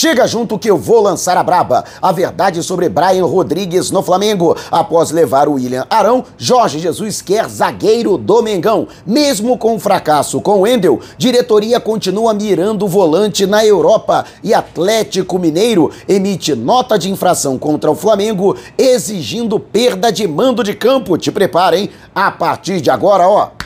Chega junto que eu vou lançar a braba. A verdade sobre Brian Rodrigues no Flamengo. Após levar o William Arão, Jorge Jesus quer zagueiro do Mengão. Mesmo com o fracasso com o Wendel, diretoria continua mirando o volante na Europa. E Atlético Mineiro emite nota de infração contra o Flamengo, exigindo perda de mando de campo. Te preparem. A partir de agora, ó.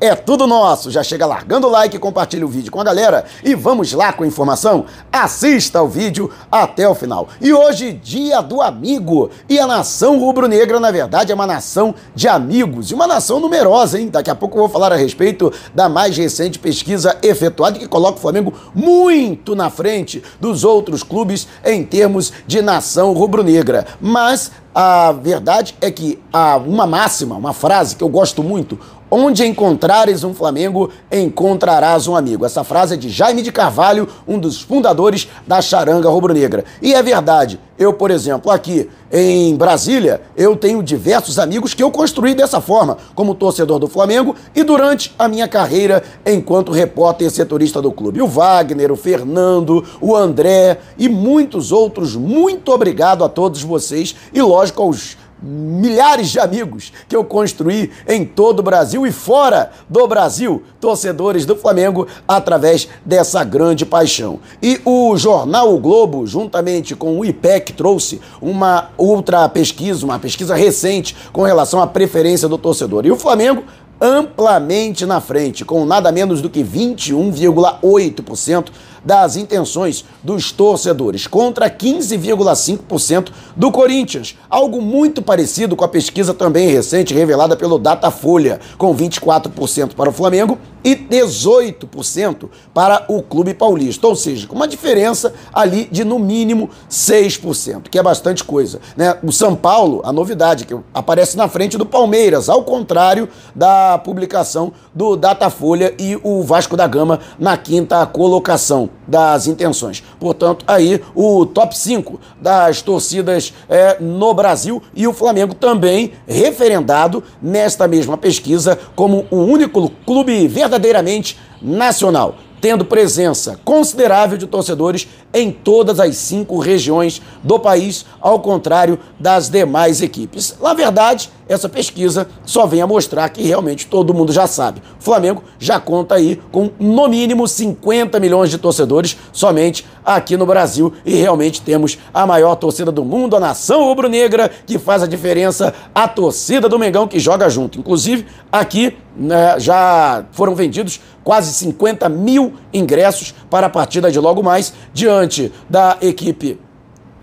É tudo nosso. Já chega largando o like, compartilha o vídeo com a galera e vamos lá com a informação. Assista o vídeo até o final. E hoje, dia do amigo. E a nação rubro-negra, na verdade, é uma nação de amigos e uma nação numerosa, hein? Daqui a pouco eu vou falar a respeito da mais recente pesquisa efetuada que coloca o Flamengo muito na frente dos outros clubes em termos de nação rubro-negra. Mas a verdade é que há uma máxima, uma frase que eu gosto muito, Onde encontrares um Flamengo, encontrarás um amigo. Essa frase é de Jaime de Carvalho, um dos fundadores da Charanga Rubro-Negra. E é verdade. Eu, por exemplo, aqui em Brasília, eu tenho diversos amigos que eu construí dessa forma, como torcedor do Flamengo e durante a minha carreira enquanto repórter setorista do clube. O Wagner, o Fernando, o André e muitos outros. Muito obrigado a todos vocês e, lógico, aos milhares de amigos que eu construí em todo o Brasil e fora do Brasil, torcedores do Flamengo, através dessa grande paixão. E o jornal O Globo, juntamente com o IPEC, trouxe uma outra pesquisa, uma pesquisa recente com relação à preferência do torcedor. E o Flamengo amplamente na frente, com nada menos do que 21,8% das intenções dos torcedores, contra 15,5% do Corinthians. Algo muito parecido com a pesquisa também recente revelada pelo Datafolha, com 24% para o Flamengo e 18% para o Clube Paulista. Ou seja, com uma diferença ali de no mínimo 6%, que é bastante coisa. Né? O São Paulo, a novidade, que aparece na frente do Palmeiras, ao contrário da publicação do Datafolha e o Vasco da Gama na quinta colocação das intenções. Portanto, aí o top 5 das torcidas é, no Brasil e o Flamengo também referendado nesta mesma pesquisa como o único clube verdadeiramente nacional tendo presença considerável de torcedores em todas as cinco regiões do país, ao contrário das demais equipes. Na verdade, essa pesquisa só vem a mostrar que realmente todo mundo já sabe. O Flamengo já conta aí com no mínimo 50 milhões de torcedores somente aqui no Brasil e realmente temos a maior torcida do mundo, a nação rubro-negra, que faz a diferença, a torcida do Mengão que joga junto. Inclusive, aqui né, já foram vendidos quase 50 mil ingressos para a partida de logo mais, diante da equipe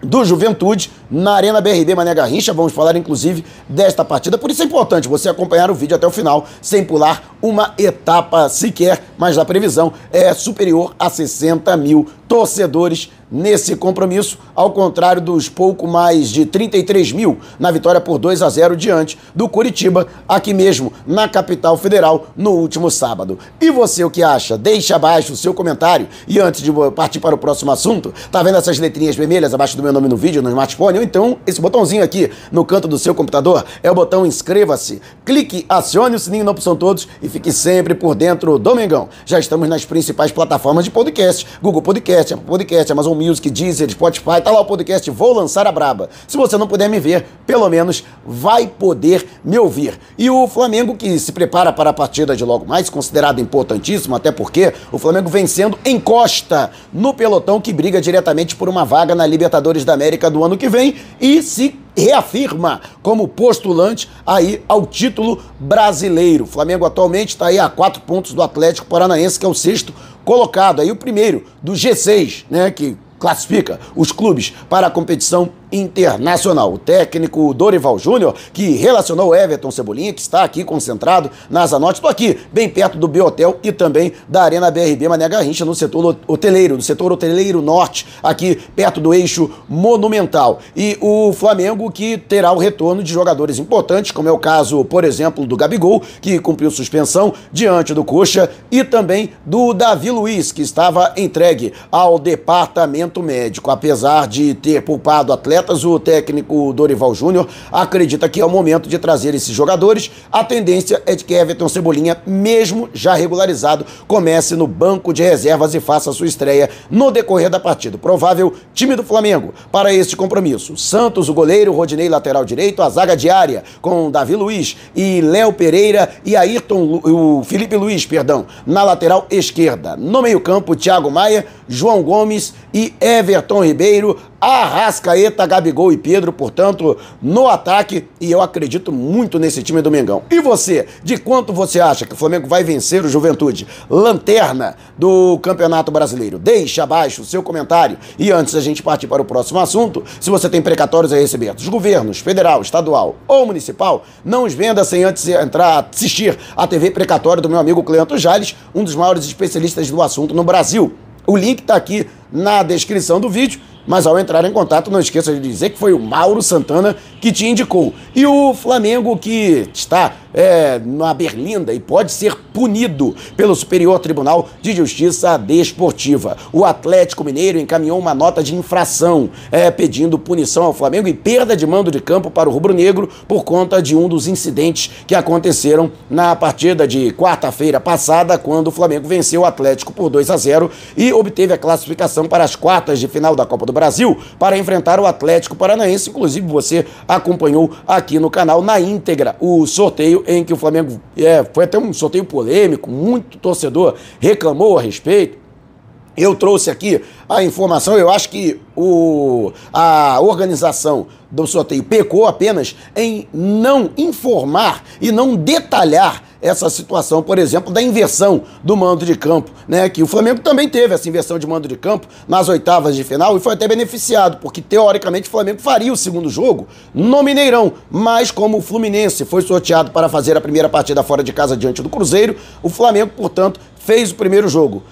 do Juventude na Arena BRD Mané Garrincha. Vamos falar inclusive desta partida. Por isso é importante você acompanhar o vídeo até o final, sem pular uma etapa sequer, mas a previsão é superior a 60 mil torcedores nesse compromisso, ao contrário dos pouco mais de 33 mil na vitória por 2 a 0 diante do Curitiba, aqui mesmo na capital federal, no último sábado. E você o que acha? Deixe abaixo o seu comentário. E antes de partir para o próximo assunto, tá vendo essas letrinhas vermelhas abaixo do meu nome no vídeo, no smartphone? Ou então esse botãozinho aqui no canto do seu computador é o botão inscreva-se. Clique, acione o sininho na opção todos e fique sempre por dentro do Mengão. Já estamos nas principais plataformas de podcast, Google Podcast, Apple Podcast, Amazon Music, Deezer, Spotify, tá lá o podcast Vou Lançar a Braba. Se você não puder me ver, pelo menos vai poder me ouvir. E o Flamengo que se prepara para a partida de logo mais, considerado importantíssimo, até porque o Flamengo vencendo encosta no pelotão que briga diretamente por uma vaga na Libertadores da América do ano que vem e se reafirma como postulante aí ao título brasileiro. O Flamengo atualmente está aí a quatro pontos do Atlético Paranaense, que é o sexto colocado, aí o primeiro do G6, né, que classifica os clubes para a competição internacional. O técnico Dorival Júnior, que relacionou Everton Cebolinha, que está aqui concentrado na Asa Norte, estou aqui, bem perto do Biotel e também da Arena BRB Mané Garrincha, no setor hoteleiro, no setor hoteleiro norte, aqui perto do eixo monumental. E o Flamengo que terá o retorno de jogadores importantes, como é o caso, por exemplo, do Gabigol, que cumpriu suspensão diante do Coxa, e também do Davi Luiz, que estava entregue ao departamento médico. Apesar de ter poupado atleta atletas, o técnico Dorival Júnior acredita que é o momento de trazer esses jogadores. A tendência é de que Everton Cebolinha, mesmo já regularizado, comece no banco de reservas e faça sua estreia no decorrer da partida. Provável time do Flamengo para este compromisso. Santos, o goleiro, Rodinei, lateral direito, a zaga diária com Davi Luiz e Léo Pereira e Ayrton, o Felipe Luiz, perdão, na lateral esquerda. No meio-campo, Thiago Maia, João Gomes e Everton Ribeiro, Arrascaeta, Gabigol e Pedro, portanto, no ataque, e eu acredito muito nesse time do Mengão. E você, de quanto você acha que o Flamengo vai vencer o Juventude? Lanterna do Campeonato Brasileiro. Deixe abaixo o seu comentário. E antes da gente partir para o próximo assunto, se você tem precatórios a receber dos governos, federal, estadual ou municipal, não os venda sem antes entrar assistir a TV Precatório do meu amigo Cleanto Jales, um dos maiores especialistas do assunto no Brasil. O link está aqui na descrição do vídeo mas ao entrar em contato, não esqueça de dizer que foi o Mauro Santana que te indicou. E o Flamengo que está é, na Berlinda e pode ser punido pelo Superior Tribunal de Justiça Desportiva. O Atlético Mineiro encaminhou uma nota de infração é, pedindo punição ao Flamengo e perda de mando de campo para o rubro-negro por conta de um dos incidentes que aconteceram na partida de quarta-feira passada, quando o Flamengo venceu o Atlético por 2 a 0 e obteve a classificação para as quartas de final da Copa do Brasil para enfrentar o Atlético Paranaense. Inclusive, você acompanhou aqui no canal na íntegra o sorteio em que o Flamengo. É, foi até um sorteio polêmico, muito torcedor reclamou a respeito. Eu trouxe aqui a informação, eu acho que o, a organização do sorteio pecou apenas em não informar e não detalhar essa situação, por exemplo, da inversão do mando de campo, né? Que o Flamengo também teve essa inversão de mando de campo nas oitavas de final e foi até beneficiado, porque teoricamente o Flamengo faria o segundo jogo no Mineirão, mas como o Fluminense foi sorteado para fazer a primeira partida fora de casa diante do Cruzeiro, o Flamengo, portanto, fez o primeiro jogo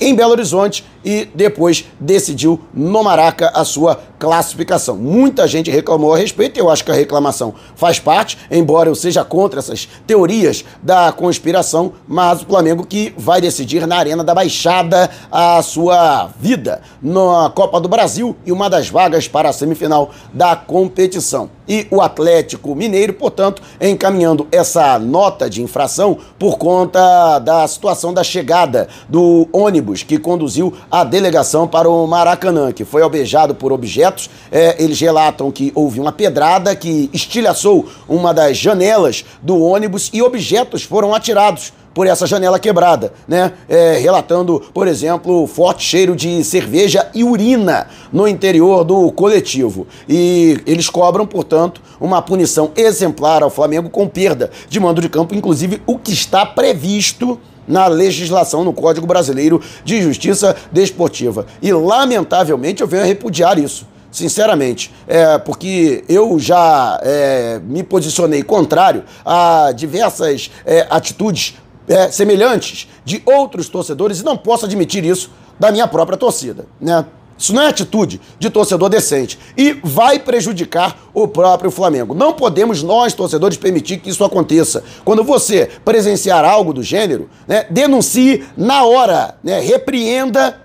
em Belo Horizonte e depois decidiu no Maraca a sua classificação. Muita gente reclamou a respeito, eu acho que a reclamação faz parte, embora eu seja contra essas teorias da conspiração, mas o Flamengo que vai decidir na Arena da Baixada a sua vida na Copa do Brasil e uma das vagas para a semifinal da competição. E o Atlético Mineiro, portanto, encaminhando essa nota de infração por conta da situação da chegada do ônibus que conduziu a delegação para o Maracanã, que foi alvejado por objetos É, eles relatam que houve uma pedrada que estilhaçou uma das janelas do ônibus e objetos foram atirados por essa janela quebrada, né? É, relatando, por exemplo, forte cheiro de cerveja e urina no interior do coletivo. E eles cobram, portanto, uma punição exemplar ao Flamengo com perda de mando de campo, inclusive o que está previsto na legislação, no Código Brasileiro de Justiça Desportiva. E, lamentavelmente, eu venho a repudiar isso sinceramente, é, porque eu já é, me posicionei contrário a diversas é, atitudes é, semelhantes de outros torcedores e não posso admitir isso da minha própria torcida, né? Isso não é atitude de torcedor decente e vai prejudicar o próprio Flamengo. Não podemos nós, torcedores, permitir que isso aconteça. Quando você presenciar algo do gênero, né, denuncie na hora, né, repreenda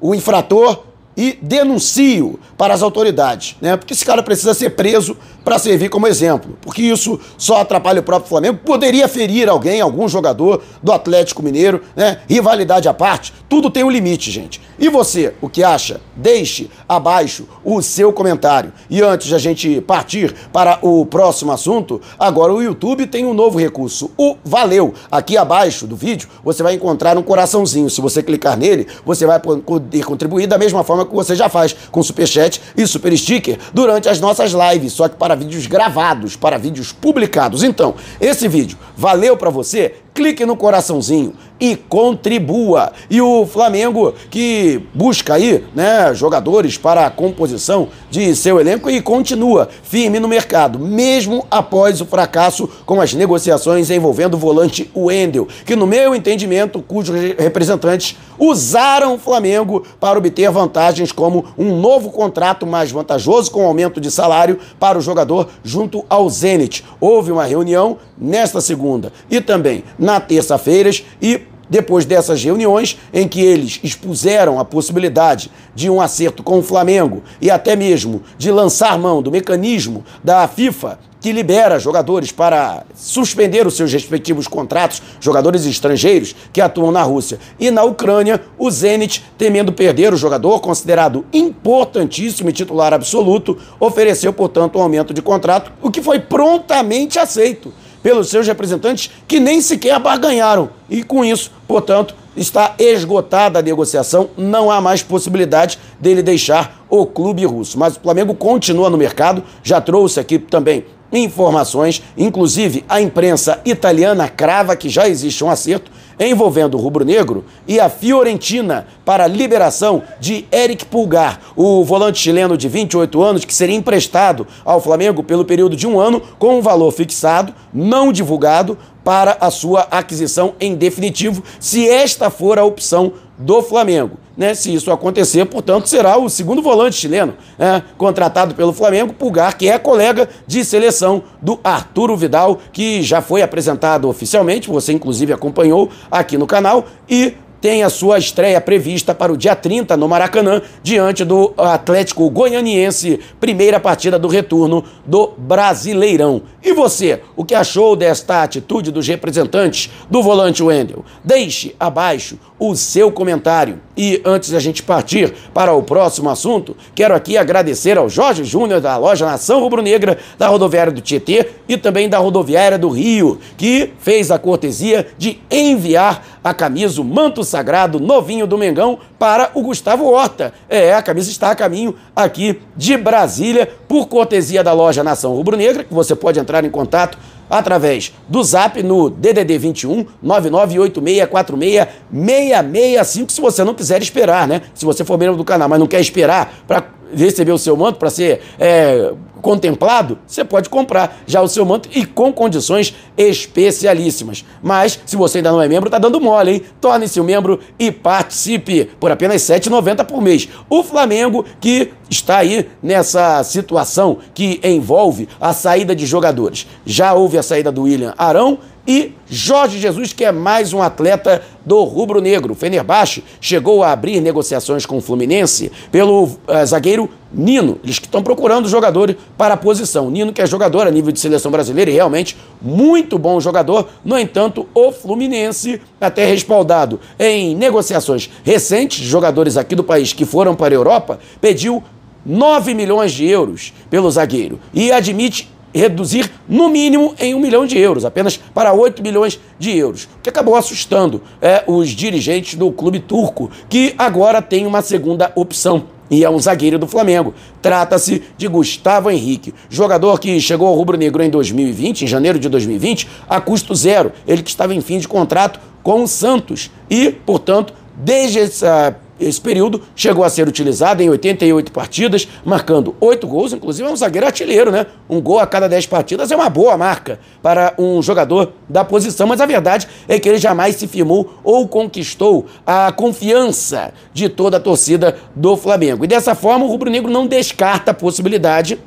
o infrator e denuncie-o para as autoridades, né? Porque esse cara precisa ser preso para servir como exemplo, porque isso só atrapalha o próprio Flamengo, poderia ferir alguém, algum jogador do Atlético Mineiro, né? Rivalidade à parte, tudo tem um limite, gente. E você, o que acha? Deixe abaixo o seu comentário. E antes de a gente partir para o próximo assunto, agora o YouTube tem um novo recurso, o Valeu. Aqui abaixo do vídeo você vai encontrar um coraçãozinho. Se você clicar nele, você vai poder contribuir da mesma forma que você já faz com Superchat e Super Sticker durante as nossas lives, só que para vídeos gravados, para vídeos publicados. Então, esse vídeo valeu para você? Clique no coraçãozinho e contribua. E o Flamengo que busca aí, né, jogadores para a composição de seu elenco e continua firme no mercado, mesmo após o fracasso com as negociações envolvendo o volante Wendel, que no meu entendimento, cujos representantes usaram o Flamengo para obter vantagens como um novo contrato mais vantajoso com aumento de salário para o jogador junto ao Zenit. Houve uma reunião nesta segunda e também na terça-feira e depois dessas reuniões em que eles expuseram a possibilidade de um acerto com o Flamengo e até mesmo de lançar mão do mecanismo da FIFA que libera jogadores para suspender os seus respectivos contratos, jogadores estrangeiros que atuam na Rússia e na Ucrânia, o Zenit, temendo perder o jogador considerado importantíssimo e titular absoluto, ofereceu, portanto, um aumento de contrato, o que foi prontamente aceito pelos seus representantes que nem sequer barganharam. E com isso, portanto, está esgotada a negociação, não há mais possibilidade dele deixar o clube russo. Mas o Flamengo continua no mercado, já trouxe aqui também informações, inclusive a imprensa italiana crava que já existe um acerto envolvendo o rubro-negro e a Fiorentina para a liberação de Eric Pulgar, o volante chileno de 28 anos que seria emprestado ao Flamengo pelo período de um ano com um valor fixado, não divulgado, para a sua aquisição em definitivo, se esta for a opção do Flamengo. Né? Se isso acontecer, portanto, será o segundo volante chileno né? contratado pelo Flamengo, Pulgar, que é colega de seleção do Arturo Vidal, que já foi apresentado oficialmente, você inclusive acompanhou aqui no canal, e tem a sua estreia prevista para o dia 30 no Maracanã, diante do Atlético Goianiense, primeira partida do retorno do Brasileirão. E você, o que achou desta atitude dos representantes do volante Wendel? Deixe abaixo o seu comentário. E antes da gente partir para o próximo assunto, quero aqui agradecer ao Jorge Júnior da loja Nação Rubro-Negra da rodoviária do Tietê e também da rodoviária do Rio, que fez a cortesia de enviar a camisa, o manto sagrado novinho do Mengão para o Gustavo Horta. É, a camisa está a caminho aqui de Brasília, por cortesia da loja Nação Rubro-Negra, que você pode entrar em contato através do zap no DDD 21 998646 665, se você não quiser esperar, né? Se você for membro do canal, mas não quer esperar para receber o seu manto, para ser é, contemplado, você pode comprar já o seu manto e com condições especialíssimas. Mas, se você ainda não é membro, tá dando mole, hein? Torne-se um membro e participe por apenas R$ 7,90 por mês. O Flamengo, que está aí nessa situação que envolve a saída de jogadores. Já houve a saída do William Arão e Jorge Jesus, que é mais um atleta do rubro-negro. Fenerbahçe chegou a abrir negociações com o Fluminense pelo uh, zagueiro Nino. Eles que estão procurando jogadores para a posição. Nino, que é jogador a nível de seleção brasileira e realmente muito bom jogador. No entanto, o Fluminense, até respaldado em negociações recentes, jogadores aqui do país que foram para a Europa, pediu 9 milhões de euros pelo zagueiro e admite reduzir no mínimo em um milhão de euros, apenas para 8 milhões de euros, que acabou assustando é, os dirigentes do clube turco, que agora tem uma segunda opção. E é um zagueiro do Flamengo. Trata-se de Gustavo Henrique, jogador que chegou ao Rubro Negro em 2020, em janeiro de 2020, a custo zero. Ele que estava em fim de contrato com o Santos. E, portanto, desde essa esse período chegou a ser utilizado em 88 partidas, marcando 8 gols, inclusive é um zagueiro artilheiro, né? Um gol a cada 10 partidas é uma boa marca para um jogador da posição, mas a verdade é que ele jamais se firmou ou conquistou a confiança de toda a torcida do Flamengo. E dessa forma, o Rubro Negro não descarta a possibilidade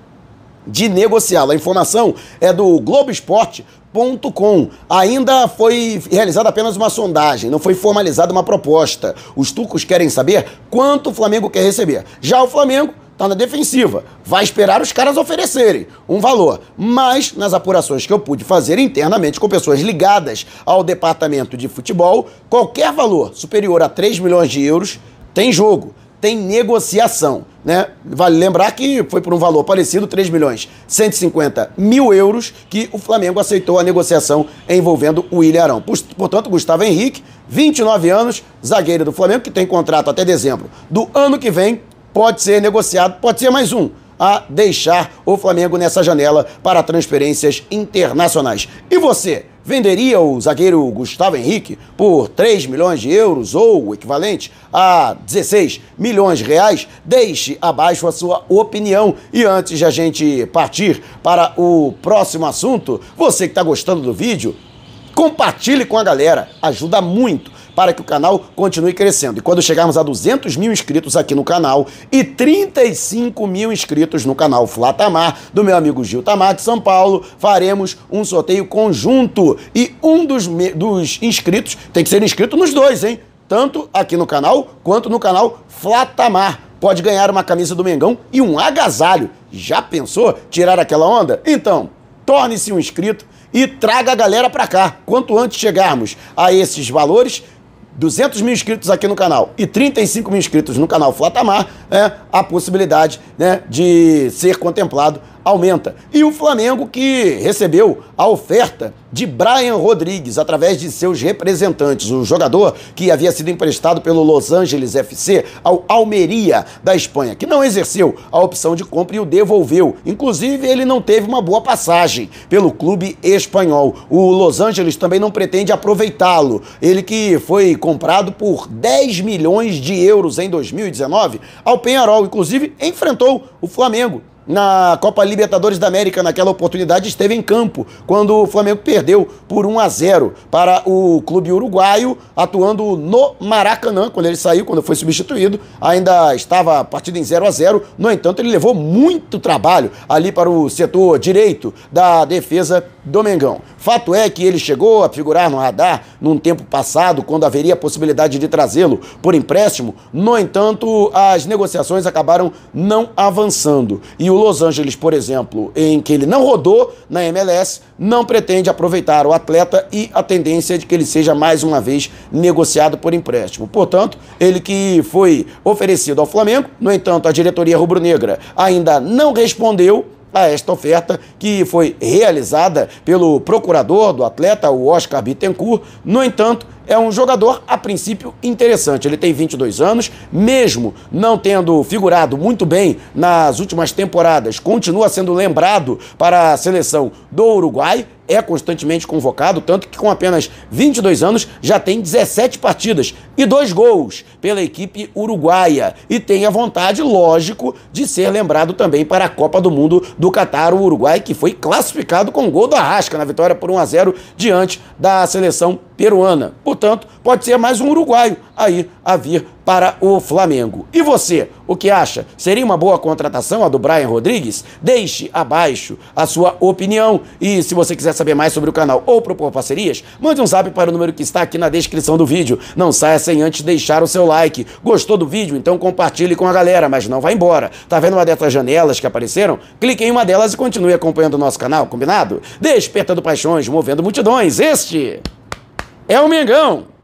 de negociá-lo. A informação é do Globo Esporte, Com. Ainda foi realizada apenas uma sondagem, não foi formalizada uma proposta. Os turcos querem saber quanto o Flamengo quer receber. Já o Flamengo está na defensiva, vai esperar os caras oferecerem um valor. Mas, nas apurações que eu pude fazer internamente com pessoas ligadas ao departamento de futebol, qualquer valor superior a 3 milhões de euros tem jogo tem negociação, né? Vale lembrar que foi por um valor parecido, 3 milhões 150 mil euros, que o Flamengo aceitou a negociação envolvendo o William Arão. Portanto, Gustavo Henrique, 29 anos, zagueiro do Flamengo, que tem contrato até dezembro do ano que vem, pode ser negociado, pode ser mais um a deixar o Flamengo nessa janela para transferências internacionais. E você? Venderia o zagueiro Gustavo Henrique por 3 milhões de euros ou o equivalente a 16 milhões de reais? Deixe abaixo a sua opinião. E antes de a gente partir para o próximo assunto, você que está gostando do vídeo, compartilhe com a galera, ajuda muito para que o canal continue crescendo. E quando chegarmos a 200 mil inscritos aqui no canal e 35 mil inscritos no canal Flatamar, do meu amigo Gil Tamar de São Paulo, faremos um sorteio conjunto. E um dos, dos inscritos tem que ser inscrito nos dois, hein? Tanto aqui no canal quanto no canal Flatamar pode ganhar uma camisa do Mengão e um agasalho. Já pensou tirar aquela onda? Então, torne-se um inscrito e traga a galera para cá. Quanto antes chegarmos a esses valores, 200 mil inscritos aqui no canal e 35 mil inscritos no canal Flatamar, é, a possibilidade né, de ser contemplado aumenta. E o Flamengo que recebeu a oferta de Brian Rodrigues através de seus representantes, o jogador que havia sido emprestado pelo Los Angeles FC ao Almeria da Espanha, que não exerceu a opção de compra e o devolveu. Inclusive, ele não teve uma boa passagem pelo clube espanhol. O Los Angeles também não pretende aproveitá-lo. Ele que foi comprado por 10 milhões de euros em 2019 ao Penharol, inclusive enfrentou o Flamengo na Copa Libertadores da América naquela oportunidade esteve em campo quando o Flamengo perdeu por 1 a 0 para o clube uruguaio, atuando no Maracanã quando ele saiu, quando foi substituído, ainda estava a partida em 0 a 0. No entanto, ele levou muito trabalho ali para o setor direito da defesa do Mengão. Fato é que ele chegou a figurar no radar num tempo passado, quando haveria a possibilidade de trazê-lo por empréstimo. No entanto, as negociações acabaram não avançando. E o Los Angeles, por exemplo, em que ele não rodou na MLS, não pretende aproveitar o atleta e a tendência é de que ele seja mais uma vez negociado por empréstimo. Portanto, ele que foi oferecido ao Flamengo, no entanto, a diretoria rubro-negra ainda não respondeu a esta oferta que foi realizada pelo procurador do atleta, o Oscar Bittencourt. No entanto, é um jogador, a princípio, interessante. Ele tem 22 anos, mesmo não tendo figurado muito bem nas últimas temporadas, continua sendo lembrado para a seleção do Uruguai é constantemente convocado, tanto que com apenas 22 anos já tem 17 partidas e dois gols pela equipe uruguaia. E tem a vontade, lógico, de ser lembrado também para a Copa do Mundo do Catar, o Uruguai, que foi classificado com gol do Arrasca na vitória por 1 a 0 diante da seleção peruana. Portanto, pode ser mais um uruguaio aí a vir para o Flamengo. E você, o que acha? Seria uma boa contratação a do Brian Rodrigues? Deixe abaixo a sua opinião. E se você quiser saber mais sobre o canal ou propor parcerias, mande um zap para o número que está aqui na descrição do vídeo. Não saia sem antes deixar o seu like. Gostou do vídeo? Então compartilhe com a galera, mas não vá embora. Tá vendo uma dessas janelas que apareceram? Clique em uma delas e continue acompanhando o nosso canal, combinado? Despertando paixões, movendo multidões. Este é o Mengão.